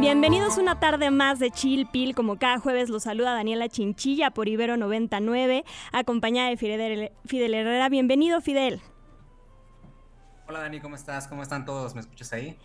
Bienvenidos una tarde más de Chill Pill. Como cada jueves los saluda Daniela Chinchilla por Ibero 99, acompañada de Fidel, Fidel Herrera. Bienvenido, Fidel. Hola Dani, ¿cómo estás? ¿Cómo están todos? ¿Me escuchas ahí?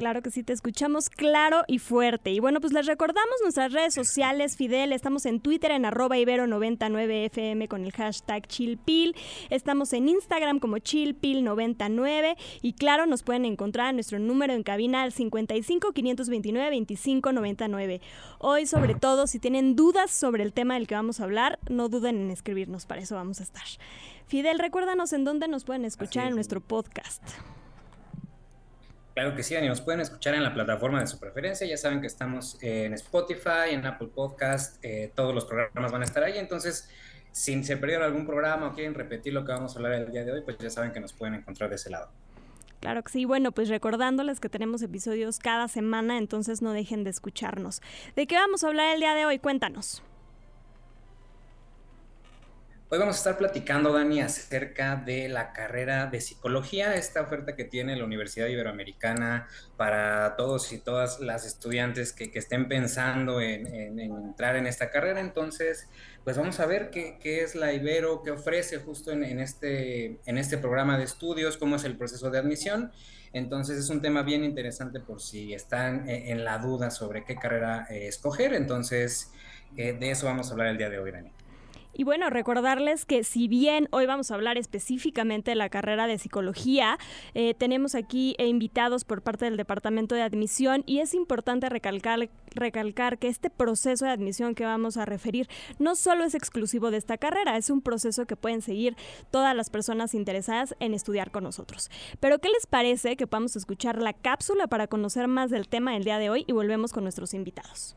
Claro que sí, te escuchamos claro y fuerte. Y bueno, pues les recordamos nuestras redes sociales, Fidel. Estamos en Twitter en arroba ibero99fm con el hashtag chillpil. Estamos en Instagram como chillpil99. Y claro, nos pueden encontrar nuestro número en cabina al 55 529 25 99. Hoy, sobre todo, si tienen dudas sobre el tema del que vamos a hablar, no duden en escribirnos. Para eso vamos a estar. Fidel, recuérdanos en dónde nos pueden escuchar en nuestro podcast. Claro que sí, Dani, nos pueden escuchar en la plataforma de su preferencia. Ya saben que estamos en Spotify, en Apple Podcast, eh, todos los programas van a estar ahí. Entonces, si se perdieron algún programa o quieren repetir lo que vamos a hablar el día de hoy, pues ya saben que nos pueden encontrar de ese lado. Claro que sí. Bueno, pues recordándoles que tenemos episodios cada semana, entonces no dejen de escucharnos. ¿De qué vamos a hablar el día de hoy? Cuéntanos. Hoy vamos a estar platicando, Dani, acerca de la carrera de psicología, esta oferta que tiene la Universidad Iberoamericana para todos y todas las estudiantes que, estén pensando en, entrar en esta carrera. Entonces, pues vamos a ver qué, es la Ibero, qué ofrece justo en, este, en este programa de estudios, cómo es el proceso de admisión. Entonces, es un tema bien interesante por si están eh, en, la duda sobre qué carrera eh, escoger. Entonces, eh, de eso vamos a hablar el día de hoy, Dani. Y bueno, recordarles que si bien hoy vamos a hablar específicamente de la carrera de psicología, eh, tenemos aquí invitados por parte del Departamento de Admisión y es importante recalcar, recalcar que este proceso de admisión que vamos a referir no solo es exclusivo de esta carrera, es un proceso que pueden seguir todas las personas interesadas en estudiar con nosotros. Pero ¿qué les parece que podamos escuchar la cápsula para conocer más del tema del día de hoy y volvemos con nuestros invitados?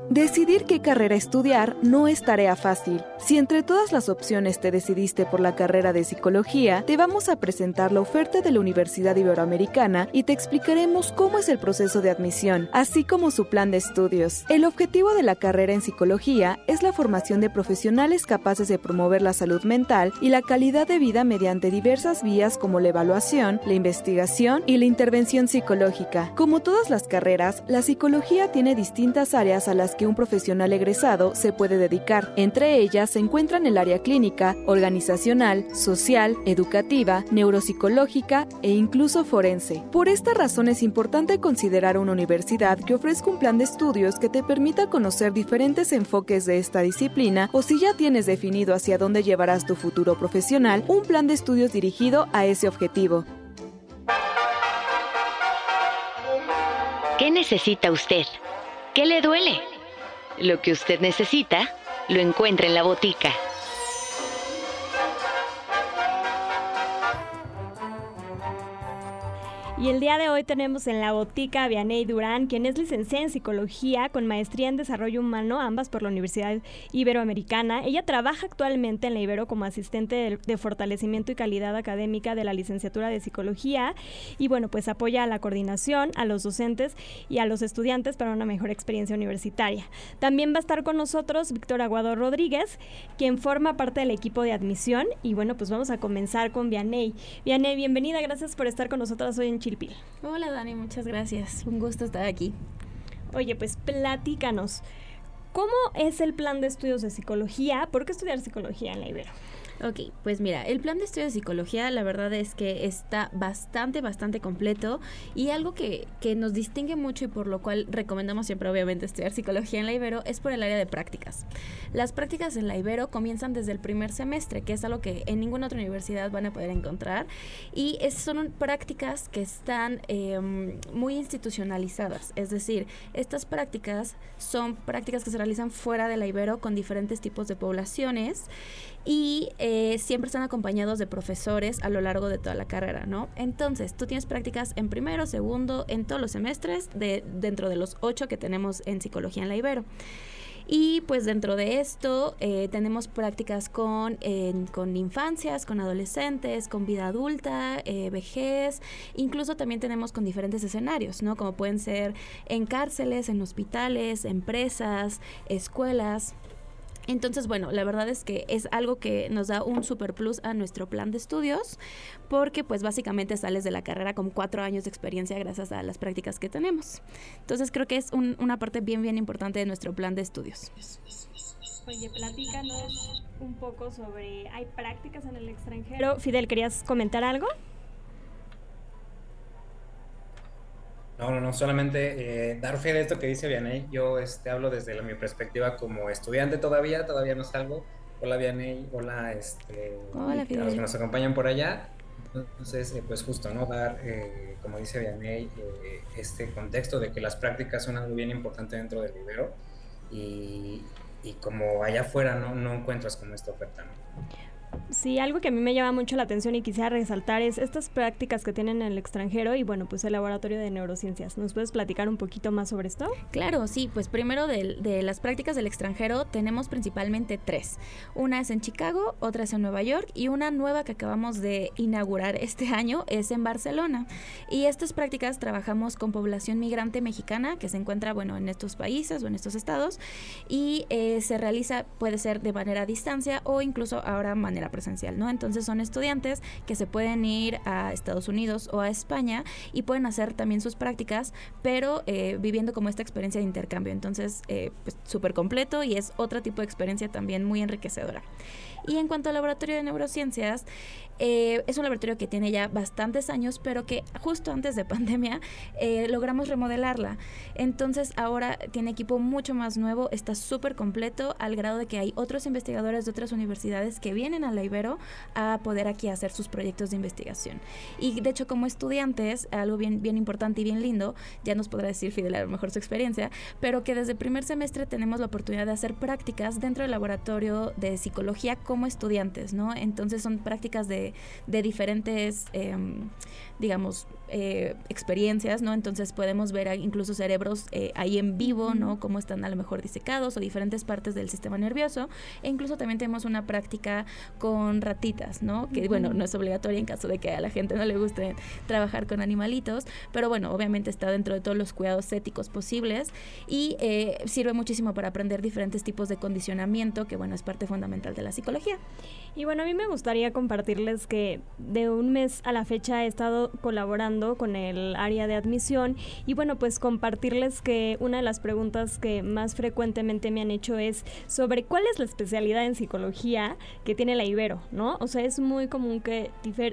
Decidir qué carrera estudiar no es tarea fácil. Si entre todas las opciones te decidiste por la carrera de psicología, te vamos a presentar la oferta de la Universidad Iberoamericana y te explicaremos cómo es el proceso de admisión, así como su plan de estudios. El objetivo de la carrera en psicología es la formación de profesionales capaces de promover la salud mental y la calidad de vida mediante diversas vías como la evaluación, la investigación y la intervención psicológica. Como todas las carreras, la psicología tiene distintas áreas a las que un profesional egresado se puede dedicar. Entre ellas se encuentran el área clínica, organizacional, social, educativa, neuropsicológica e incluso forense. Por esta razón es importante considerar una universidad que ofrezca un plan de estudios que te permita conocer diferentes enfoques de esta disciplina o si ya tienes definido hacia dónde llevarás tu futuro profesional, un plan de estudios dirigido a ese objetivo. ¿Qué necesita usted? ¿Qué le duele? Lo que usted necesita, lo encuentra en la botica. Y el día de hoy tenemos en la botica a Vianey Durán, quien es licenciada en psicología con maestría en desarrollo humano, ambas por la Universidad Iberoamericana. Ella trabaja actualmente en la Ibero como asistente de, fortalecimiento y calidad académica de la licenciatura de psicología y bueno, pues apoya a la coordinación, a los docentes y a los estudiantes para una mejor experiencia universitaria. También va a estar con nosotros Víctor Aguado Rodríguez, quien forma parte del equipo de admisión y bueno, pues vamos a comenzar con Vianey. Vianey, bienvenida, gracias por estar con nosotros hoy en Chile. Hola Dani, muchas gracias. Un gusto estar aquí. Oye, pues platícanos. ¿Cómo es el plan de estudios de psicología? ¿Por qué estudiar psicología en la Ibero? Ok, pues mira, el plan de estudio de psicología la verdad es que está bastante, bastante completo y algo que, que nos distingue mucho y por lo cual recomendamos siempre obviamente estudiar psicología en la Ibero es por el área de prácticas. Las prácticas en la Ibero comienzan desde el primer semestre, que es algo que en ninguna otra universidad van a poder encontrar y son prácticas que están em, muy institucionalizadas, es decir, estas prácticas son prácticas que se realizan fuera de la Ibero con diferentes tipos de poblaciones y eh, siempre están acompañados de profesores a lo largo de toda la carrera, ¿no? Entonces, tú tienes prácticas en primero, segundo, en todos los semestres, de, dentro de los ocho que tenemos en psicología en la Ibero. Y pues dentro de esto eh, tenemos prácticas con, con infancias, con adolescentes, con vida adulta, eh, vejez, incluso también tenemos con diferentes escenarios, ¿no? Como pueden ser en cárceles, en hospitales, empresas, escuelas. Entonces, bueno, la verdad es que es algo que nos da un super plus a nuestro plan de estudios, porque pues básicamente sales de la carrera con cuatro años de experiencia gracias a las prácticas que tenemos. Entonces creo que es una parte bien, bien importante de nuestro plan de estudios. Oye, platícanos un poco sobre, ¿hay prácticas en el extranjero? Fidel, ¿querías comentar algo? No, no, no, solamente eh, dar fe de esto que dice Vianey. Yo este, hablo desde mi perspectiva como estudiante todavía, todavía no salgo. Hola Vianey, hola, este, hola, a los que nos acompañan por allá. Entonces, eh, pues justo, ¿no? Dar, eh, como dice Vianey, este contexto de que las prácticas son algo bien importante dentro del libro y, y como allá afuera no, no encuentras como esta oferta, ¿no? Sí, algo que a mí me llama mucho la atención y quisiera resaltar es estas prácticas que tienen en el extranjero y bueno, pues el laboratorio de neurociencias. ¿Nos puedes platicar un poquito más sobre esto? Claro, sí, pues primero de, las prácticas del extranjero tenemos principalmente tres. Una es en Chicago, otra es en Nueva York y una nueva que acabamos de inaugurar este año es en Barcelona. Y estas prácticas trabajamos con población migrante mexicana que se encuentra, bueno, en estos países o en estos estados y eh, se realiza, puede ser de manera a distancia o incluso ahora manera presencial, ¿no? Entonces son estudiantes que se pueden ir a Estados Unidos o a España y pueden hacer también sus prácticas, pero eh, viviendo como esta experiencia de intercambio. Entonces, eh, pues súper completo y es otro tipo de experiencia también muy enriquecedora. Y en cuanto al laboratorio de neurociencias, eh, es un laboratorio que tiene ya bastantes años, pero que justo antes de pandemia eh, logramos remodelarla. Entonces ahora tiene equipo mucho más nuevo, está súper completo al grado de que hay otros investigadores de otras universidades que vienen a la Ibero a poder aquí hacer sus proyectos de investigación. Y de hecho como estudiantes, algo bien, bien importante y bien lindo, ya nos podrá decir Fidel a lo mejor su experiencia, pero que desde el primer semestre tenemos la oportunidad de hacer prácticas dentro del laboratorio de psicología como estudiantes, ¿no? Entonces son prácticas de, de diferentes, em, digamos, eh, experiencias, ¿no? Entonces podemos ver incluso cerebros eh, ahí en vivo, ¿no? Cómo están a lo mejor disecados o diferentes partes del sistema nervioso. E incluso también tenemos una práctica con ratitas, ¿no? Que, bueno, no es obligatoria en caso de que a la gente no le guste trabajar con animalitos, pero bueno, obviamente está dentro de todos los cuidados éticos posibles y eh, sirve muchísimo para aprender diferentes tipos de condicionamiento, que, bueno, es parte fundamental de la psicología. Y bueno, a mí me gustaría compartirles que de un mes a la fecha he estado colaborando con el área de admisión y bueno, pues compartirles que una de las preguntas que más frecuentemente me han hecho es sobre cuál es la especialidad en psicología que tiene la Ibero, ¿no? O sea, es muy común que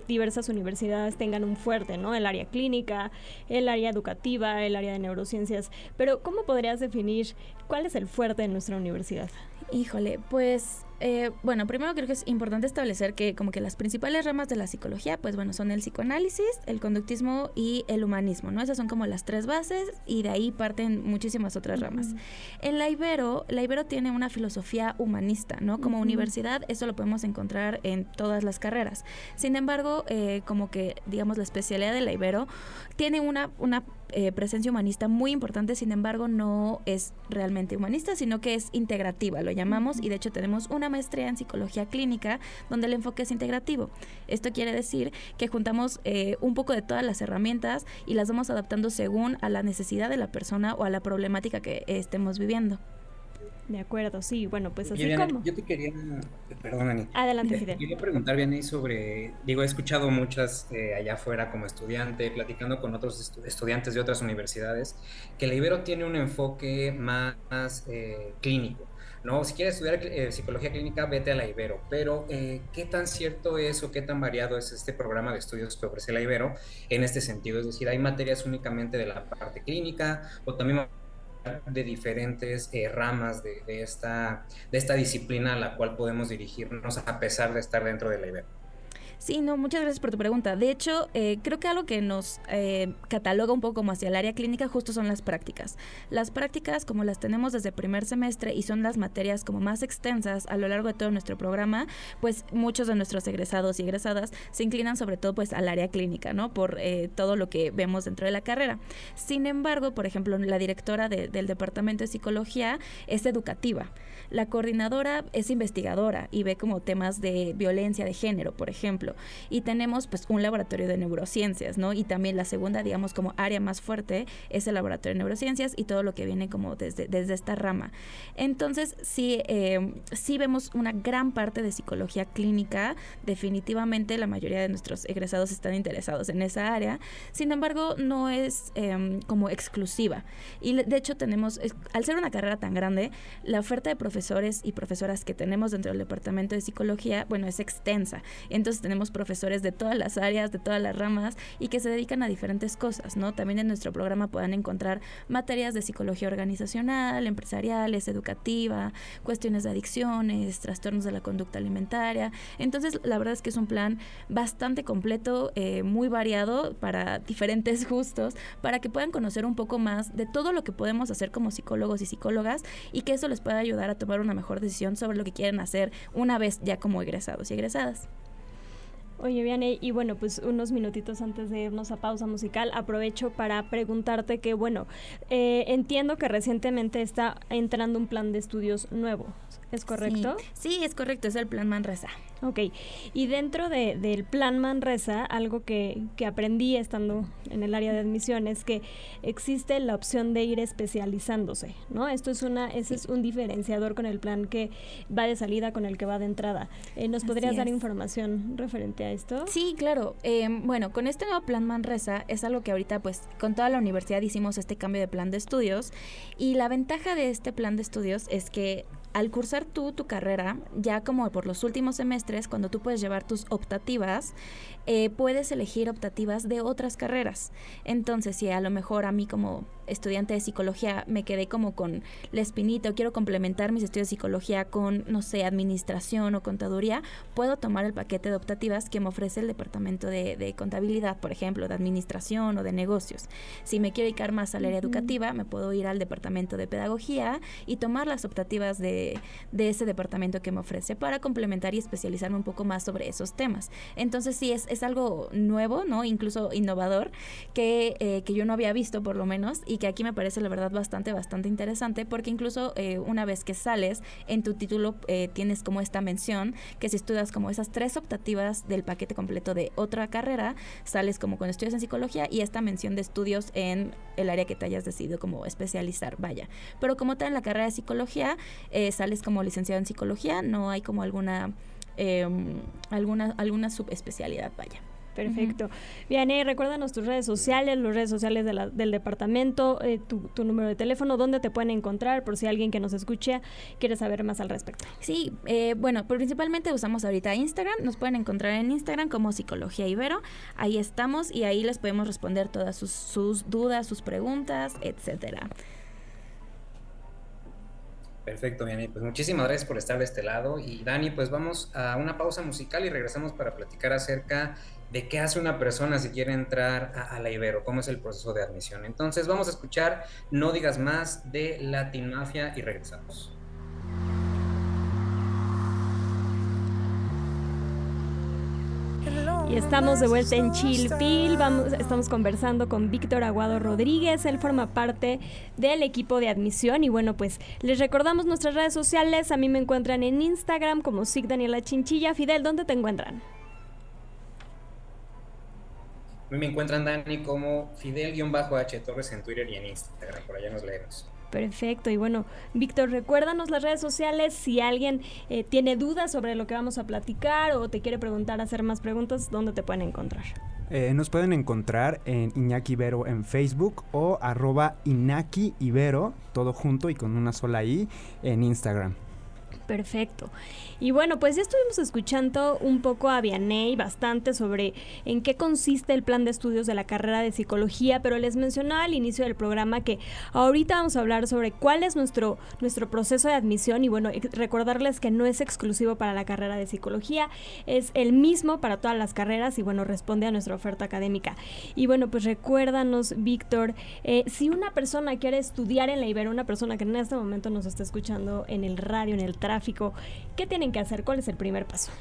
diversas universidades tengan un fuerte, ¿no? El área clínica, el área educativa, el área de neurociencias, pero ¿cómo podrías definir cuál es el fuerte de nuestra universidad? Híjole, pues eh, bueno, primero creo que es importante establecer que como que las principales ramas de la psicología, pues bueno, son el psicoanálisis, el conductismo y el humanismo, ¿no? Esas son como las tres bases y de ahí parten muchísimas otras ramas. En la Ibero, la Ibero tiene una filosofía humanista, ¿no? Como universidad, eso lo podemos encontrar en todas las carreras. Sin embargo, eh, como que, digamos, la especialidad de la Ibero tiene una, una eh, presencia humanista muy importante, sin embargo no es realmente humanista, sino que es integrativa, lo llamamos, y de hecho tenemos una maestría en psicología clínica donde el enfoque es integrativo. Esto quiere decir que juntamos eh, un poco de todas las herramientas y las vamos adaptando según a la necesidad de la persona o a la problemática que estemos viviendo. De acuerdo, sí, bueno, pues así como. Yo te quería, perdón, Ani. Adelante, Fidel. Quería preguntar, Vianney, sobre, digo, he escuchado muchas eh, allá afuera como estudiante, platicando con otros estudiantes de otras universidades, que la Ibero tiene un enfoque más eh, clínico ¿no? Si quieres estudiar eh, psicología clínica, vete a la Ibero, pero eh, ¿qué tan cierto es o qué tan variado es este programa de estudios que ofrece la Ibero en este sentido? Es decir, ¿hay materias únicamente de la parte clínica o también de diferentes eh, ramas de, esta, de esta disciplina a la cual podemos dirigirnos a pesar de estar dentro de la? Sí, no, muchas gracias por tu pregunta. De hecho, eh, creo que algo que nos eh, cataloga un poco como hacia el área clínica justo son las prácticas. Las prácticas, como las tenemos desde primer semestre y son las materias como más extensas a lo largo de todo nuestro programa, pues muchos de nuestros egresados y egresadas se inclinan sobre todo pues al área clínica, ¿no? Por eh, todo lo que vemos dentro de la carrera. Sin embargo, por ejemplo, la directora de, del Departamento de Psicología es educativa. La coordinadora es investigadora y ve como temas de violencia de género, por ejemplo. Y tenemos pues un laboratorio de neurociencias, ¿no? Y también la segunda, digamos, como área más fuerte es el laboratorio de neurociencias y todo lo que viene como desde, desde esta rama. Entonces, sí, eh, sí vemos una gran parte de psicología clínica. Definitivamente la mayoría de nuestros egresados están interesados en esa área. Sin embargo, no es eh, como exclusiva. Y de hecho tenemos, al ser una carrera tan grande, la oferta de profesores y profesoras que tenemos dentro del departamento de psicología, bueno, es extensa. Entonces tenemos profesores de todas las áreas, de todas las ramas y que se dedican a diferentes cosas, ¿no? También en nuestro programa puedan encontrar materias de psicología organizacional, empresariales, educativa, cuestiones de adicciones, trastornos de la conducta alimentaria. Entonces, la verdad es que es un plan bastante completo, eh, muy variado para diferentes gustos, para que puedan conocer un poco más de todo lo que podemos hacer como psicólogos y psicólogas y que eso les pueda ayudar a tomar tomar una mejor decisión sobre lo que quieren hacer una vez ya como egresados y egresadas. Oye, Viane, y bueno, pues unos minutitos antes de irnos a pausa musical, aprovecho para preguntarte que, bueno, eh, entiendo que recientemente está entrando un plan de estudios nuevo, ¿es correcto? Sí, sí es correcto, es el plan Manresa. Ok, y dentro de, del plan Manresa, algo que, que, aprendí estando en el área de admisión es que existe la opción de ir especializándose, ¿no? Esto es una, ese es un diferenciador con el plan que va de salida con el que va de entrada. Eh, ¿Nos podrías dar información referente a esto? Sí, claro. Eh, bueno, con este nuevo plan Manresa es algo que ahorita pues con toda la universidad hicimos este cambio de plan de estudios y la ventaja de este plan de estudios es que al cursar tú tu carrera, ya como por los últimos semestres, cuando tú puedes llevar tus optativas, eh, puedes elegir optativas de otras carreras. Entonces, si a lo mejor a mí como estudiante de psicología me quedé como con la espinita o quiero complementar mis estudios de psicología con, no sé, administración o contaduría, puedo tomar el paquete de optativas que me ofrece el departamento de, de contabilidad, por ejemplo, de administración o de negocios. Si me quiero dedicar más al área educativa, me puedo ir al departamento de pedagogía y tomar las optativas de, de, ese departamento que me ofrece para complementar y especializarme un poco más sobre esos temas. Entonces sí, es, es algo nuevo, ¿no? Incluso innovador, que, eh, que yo no había visto por lo menos y que aquí me parece la verdad bastante, bastante interesante porque incluso eh, una vez que sales en tu título eh, tienes como esta mención que si estudias como esas tres optativas del paquete completo de otra carrera, sales como con estudios en psicología y esta mención de estudios en el área que te hayas decidido como especializar, vaya. Pero como tal en la carrera de psicología, eh, sales como licenciado en psicología, no hay como alguna, em, alguna, alguna subespecialidad, vaya. Perfecto. Uh Vianney, recuérdanos tus redes sociales, las redes sociales de la, del departamento, eh, tu, tu, número de teléfono, dónde te pueden encontrar por si alguien que nos escuche quiere saber más al respecto. Sí, eh, bueno, principalmente usamos ahorita Instagram. Nos pueden encontrar en Instagram como Psicología Ibero. Ahí estamos y ahí les podemos responder todas sus, sus dudas, sus preguntas, etcétera. Perfecto, Vianney. Pues muchísimas gracias por estar de este lado. Y Dani, pues vamos a una pausa musical y regresamos para platicar acerca de qué hace una persona si quiere entrar a, la Ibero, cómo es el proceso de admisión. Entonces vamos a escuchar No digas más de Latin Mafia y regresamos. Y estamos de vuelta en Chilpil, vamos, estamos conversando con Víctor Aguado Rodríguez, él forma parte del equipo de admisión y bueno, pues les recordamos nuestras redes sociales, a mí me encuentran en Instagram como SIG Daniela Chinchilla. Fidel, ¿dónde te encuentran? A mí me encuentran, Dani, como Fidel-H Torres en Twitter y en Instagram. Por allá nos leemos. Perfecto. Y bueno, Víctor, recuérdanos las redes sociales. Si alguien eh, tiene dudas sobre lo que vamos a platicar o te quiere preguntar, hacer más preguntas, ¿dónde te pueden encontrar? Eh, nos pueden encontrar en Iñaki Ibero en Facebook o arroba Inaki Ibero, todo junto y con una sola I, en Instagram. Perfecto. Y bueno, pues ya estuvimos escuchando un poco a Vianey bastante sobre en qué consiste el plan de estudios de la carrera de psicología, pero les mencionaba al inicio del programa que ahorita vamos a hablar sobre cuál es nuestro, nuestro proceso de admisión y bueno, recordarles que no es exclusivo para la carrera de psicología, es el mismo para todas las carreras y bueno, responde a nuestra oferta académica. Y bueno, pues recuérdanos, Víctor, eh, si una persona quiere estudiar en la Ibero, una persona que en este momento nos está escuchando en el radio, en el tráfico, ¿Qué tienen que hacer? ¿Cuál es el primer paso?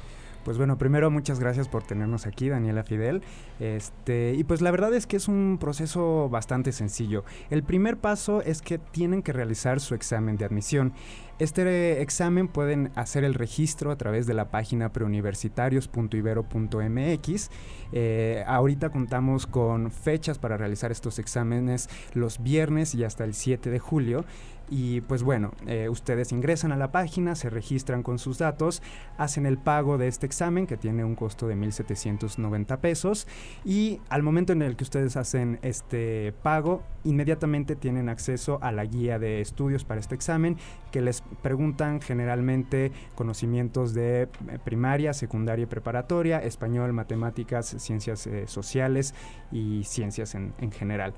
Pues bueno, primero muchas gracias por tenernos aquí, Daniela Fidel. Este, y pues la verdad es que es un proceso bastante sencillo. El primer paso es que tienen que realizar su examen de admisión. Este examen pueden hacer el registro a través de la página preuniversitarios.ibero.mx. Eh, ahorita contamos con fechas para realizar estos exámenes los viernes y hasta el 7 de julio. Y pues bueno, eh, ustedes ingresan a la página, se registran con sus datos, hacen el pago de este examen que tiene un costo de 1.790 pesos y al momento en el que ustedes hacen este pago, inmediatamente tienen acceso a la guía de estudios para este examen que les preguntan generalmente conocimientos de eh, primaria, secundaria y preparatoria, español, matemáticas, ciencias eh, sociales y ciencias en, en general.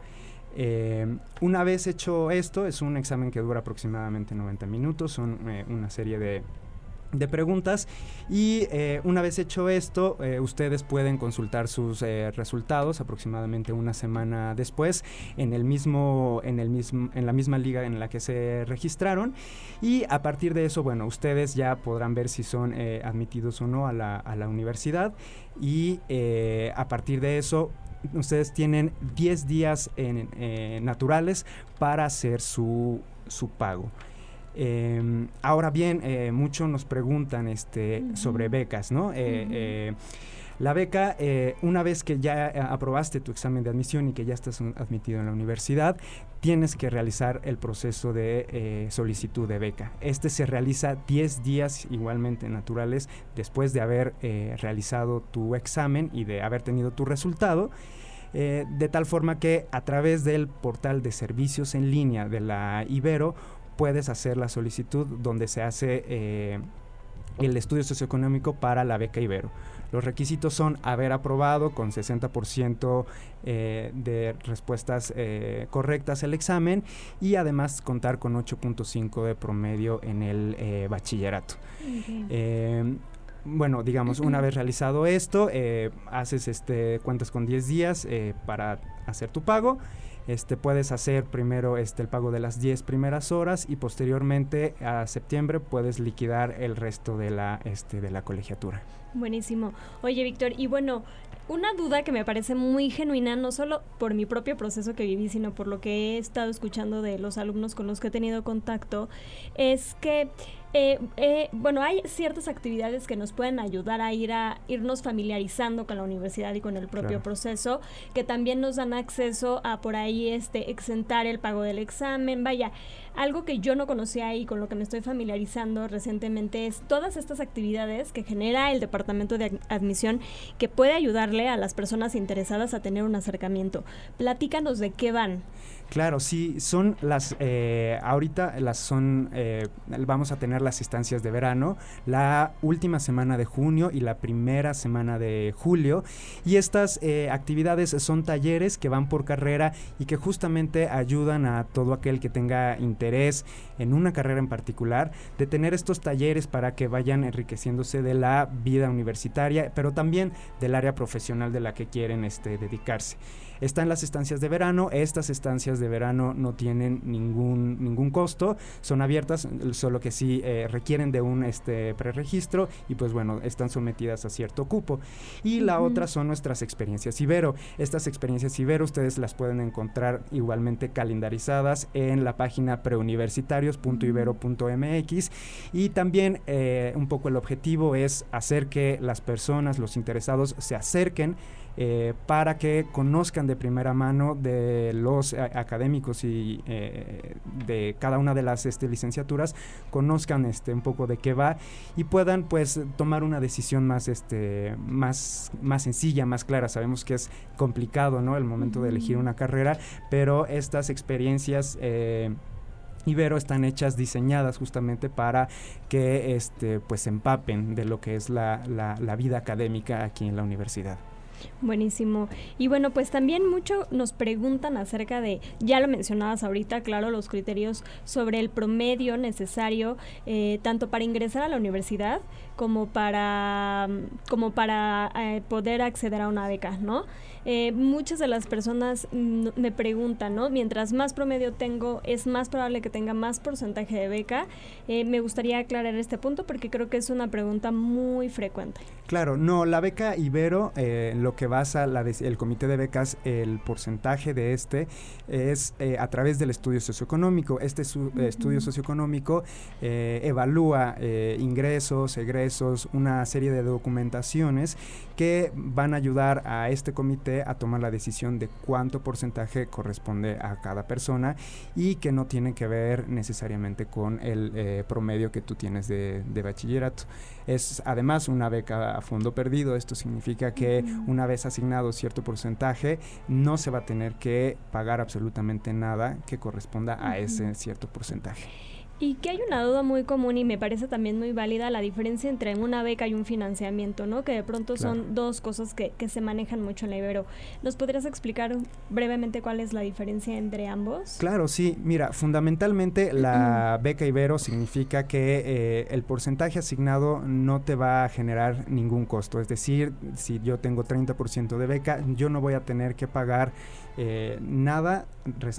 Eh, una vez hecho esto, es un examen que dura aproximadamente 90 minutos, son eh, una serie de, preguntas. Y eh, una vez hecho esto ustedes pueden consultar sus resultados aproximadamente una semana después en el mismo en el mismo en la misma liga en la que se registraron. Y a partir de eso bueno ustedes ya podrán ver si son admitidos o no a la, a la universidad. Y a partir de eso ustedes tienen 10 días en, eh, naturales para hacer su, su pago. Em, ahora bien, eh, muchos nos preguntan este, sobre becas, ¿no? Eh, la beca, una vez que ya aprobaste tu examen de admisión y que ya estás admitido en la universidad, tienes que realizar el proceso de solicitud de beca. Este se realiza 10 días igualmente naturales después de haber realizado tu examen y de haber tenido tu resultado. Eh, de tal forma que a través del portal de servicios en línea de la Ibero puedes hacer la solicitud donde se hace eh, el estudio socioeconómico para la beca Ibero. Los requisitos son haber aprobado con 60% eh, de respuestas correctas el examen y además contar con 8.5 de promedio en el bachillerato bueno, digamos, una vez realizado esto, eh, haces este, cuentas con 10 días eh, para hacer tu pago. Este, puedes hacer primero este, el pago de las 10 primeras horas y posteriormente a septiembre puedes liquidar el resto de la, este, de la colegiatura. Buenísimo. Oye, Víctor, y bueno, una duda que me parece muy genuina, no solo por mi propio proceso que viví, sino por lo que he estado escuchando de los alumnos con los que he tenido contacto, es que eh, eh, bueno, hay ciertas actividades que nos pueden ayudar a ir a irnos familiarizando con la universidad y con el propio proceso, que también nos dan acceso a por ahí este exentar el pago del examen. Vaya, algo que yo no conocía y con lo que me estoy familiarizando recientemente es todas estas actividades que genera el departamento de admisión que puede ayudarle a las personas interesadas a tener un acercamiento. Platícanos de qué van. Claro, sí, son las, eh, ahorita las son, eh, vamos a tener las estancias de verano, la última semana de junio y la primera semana de julio. Y estas eh, actividades son talleres que van por carrera y que justamente ayudan a todo aquel que tenga interés en una carrera en particular, de tener estos talleres para que vayan enriqueciéndose de la vida universitaria, pero también del área profesional de la que quieren este, dedicarse. Están las estancias de verano, estas estancias de verano no tienen ningún, ningún costo, son abiertas, solo que sí eh, requieren de un este, preregistro y pues bueno, están sometidas a cierto cupo. Y la otra son nuestras experiencias Ibero. Estas experiencias Ibero ustedes las pueden encontrar igualmente calendarizadas en la página preuniversitarios.ibero.mx y también eh, un poco el objetivo es hacer que las personas, los interesados se acerquen eh, para que conozcan de primera mano de los académicos y eh, de cada una de las este, licenciaturas, conozcan este, un poco de qué va y puedan pues tomar una decisión más, este, más, más sencilla, más clara. Sabemos que es complicado ¿no? el momento de elegir una carrera, pero estas experiencias... Eh, Ibero están hechas, diseñadas justamente para que este, pues empapen de lo que es la, la vida académica aquí en la universidad. Buenísimo. Y bueno, pues también mucho nos preguntan acerca de, ya lo mencionabas ahorita, claro, los criterios sobre el promedio necesario eh, tanto para ingresar a la universidad como para, como para eh, poder acceder a una beca, ¿no? Eh, muchas de las personas me preguntan, ¿no? Mientras más promedio tengo, es más probable que tenga más porcentaje de beca. me gustaría aclarar este punto porque creo que es una pregunta muy frecuente. Claro, no, la beca Ibero, lo que basa el comité de becas, el porcentaje de este es eh, a través del estudio socioeconómico. Este estudio socioeconómico eh, evalúa eh, ingresos, egresos, una serie de documentaciones que van a ayudar a este comité a tomar la decisión de cuánto porcentaje corresponde a cada persona y que no tiene que ver necesariamente con el promedio que tú tienes de, de bachillerato. Es además una beca a fondo perdido. Esto significa que una vez asignado cierto porcentaje, no se va a tener que pagar absolutamente nada que corresponda a ese cierto porcentaje. Y que hay una duda muy común y me parece también muy válida la diferencia entre una beca y un financiamiento, ¿no? Que de pronto son dos cosas que, que, se manejan mucho en la Ibero. ¿Nos podrías explicar brevemente cuál es la diferencia entre ambos? Claro, sí. Mira, fundamentalmente la beca Ibero significa que eh, el porcentaje asignado no te va a generar ningún costo. Es decir, si yo tengo 30% de beca, yo no voy a tener que pagar eh, nada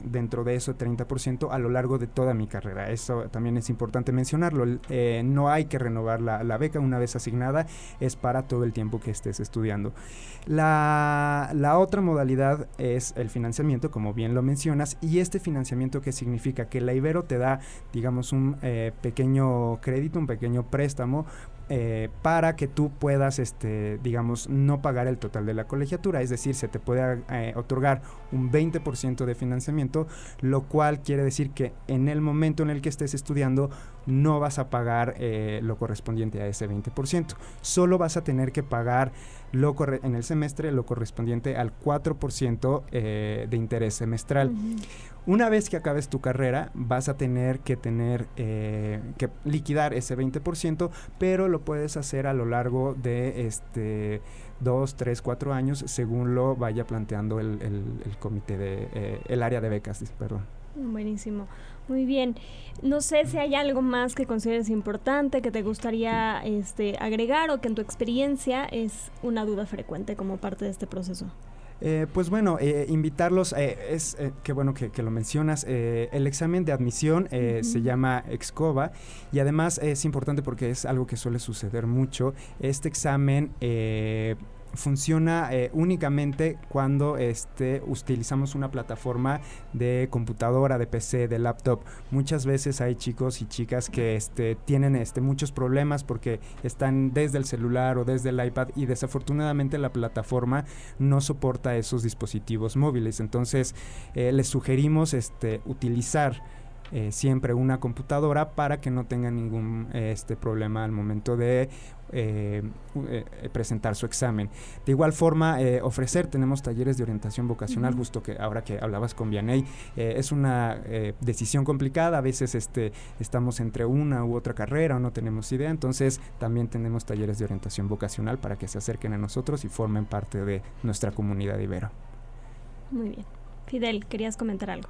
dentro de eso 30% a lo largo de toda mi carrera. Eso también es importante mencionarlo. Eh, no hay que renovar la, beca una vez asignada, es para todo el tiempo que estés estudiando. La, la, otra modalidad es el financiamiento, como bien lo mencionas, y este financiamiento que significa que la Ibero te da, digamos, un eh, pequeño crédito, un pequeño préstamo eh, para que tú puedas, este, digamos, no pagar el total de la colegiatura. Es decir, se te puede eh, otorgar un 20% de financiamiento, lo cual quiere decir que en el momento en el que estés estudiando no vas a pagar eh, lo correspondiente a ese 20%. Solo vas a tener que pagar lo en el semestre lo correspondiente al 4% de interés semestral. Una vez que acabes tu carrera, vas a tener que tener eh, que liquidar ese 20%, pero lo puedes hacer a lo largo de este dos, tres, cuatro años, según lo vaya planteando el, comité de eh, el área de becas, perdón. Buenísimo. Muy bien. No sé si hay algo más que consideres importante, que te gustaría este, agregar o que en tu experiencia es una duda frecuente como parte de este proceso. Eh, pues bueno, eh, invitarlos, eh, es que bueno que, lo mencionas, el examen de admisión se llama Excova y además es importante porque es algo que suele suceder mucho. Este examen funciona eh, únicamente cuando este, utilizamos una plataforma de computadora, de PC, de laptop. Muchas veces hay chicos y chicas que este, tienen este, muchos problemas porque están desde el celular o desde el iPad y desafortunadamente la plataforma no soporta esos dispositivos móviles. Entonces eh, les sugerimos este, utilizar eh, siempre una computadora para que no tengan ningún este problema al momento de eh, eh, presentar su examen. De igual forma, ofrecer, tenemos talleres de orientación vocacional, justo que ahora que hablabas con Vianey, es una decisión complicada, a veces este, estamos entre una u otra carrera o no tenemos idea, entonces también tenemos talleres de orientación vocacional para que se acerquen a nosotros y formen parte de nuestra comunidad Ibero. Muy bien. Fidel, ¿querías comentar algo?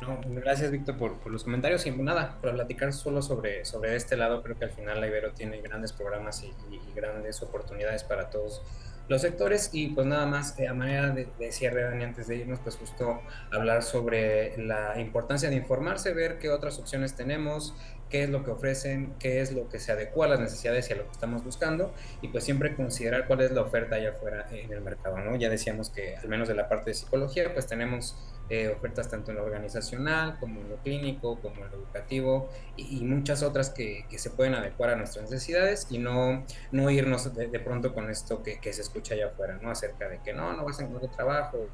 No, gracias Víctor por, los comentarios. Y nada, para platicar solo sobre, sobre este lado, creo que al final la Ibero tiene grandes programas y, grandes oportunidades para todos los sectores. Y pues nada más eh, a manera de, cierre, Dani, antes de irnos, pues justo hablar sobre la importancia de informarse, ver qué otras opciones tenemos, qué es lo que ofrecen, qué es lo que se adecua a las necesidades y a lo que estamos buscando. Y pues siempre considerar cuál es la oferta allá afuera en el mercado, ¿no? Ya decíamos que al menos de la parte de psicología pues tenemos eh, ofertas tanto en lo organizacional como en lo clínico, como en lo educativo y, muchas otras que, se pueden adecuar a nuestras necesidades y no, no irnos de, pronto con esto que, que, se escucha allá afuera, ¿no? Acerca de que no, no vas a encontrar trabajo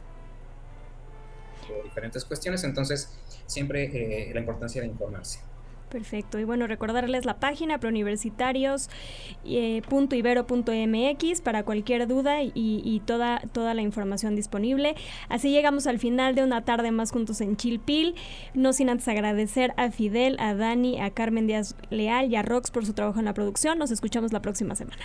o diferentes cuestiones, entonces siempre eh, la importancia de informarse. Perfecto. Y bueno, recordarles la página preuniversitarios.ibero.mx para cualquier duda y, y, toda, toda la información disponible. Así llegamos al final de una tarde más juntos en Chilpil. No sin antes agradecer a Fidel, a Dani, a Carmen Díaz Leal y a Rox por su trabajo en la producción. Nos escuchamos la próxima semana.